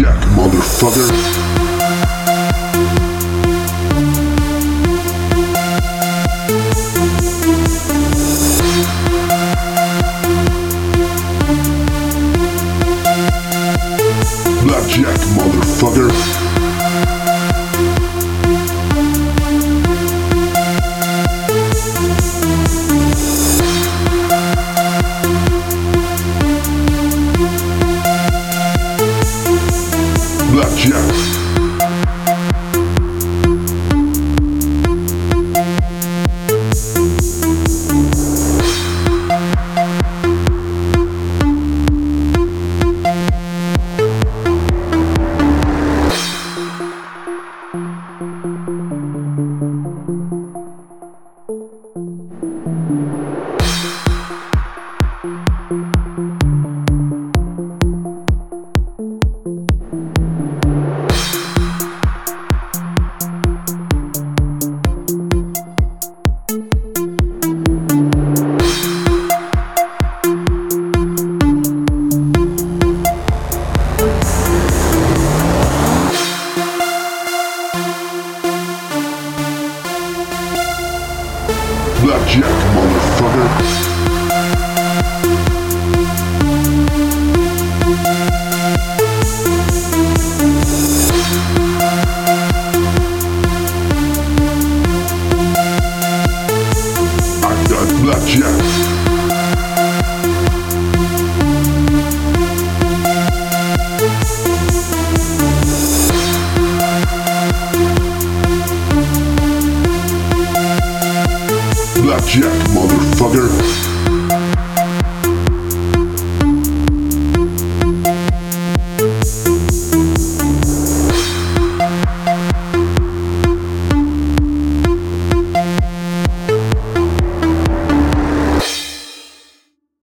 Jack, motherfucker. Bye. Blackjack, motherfucker. Blackjack, motherfucker.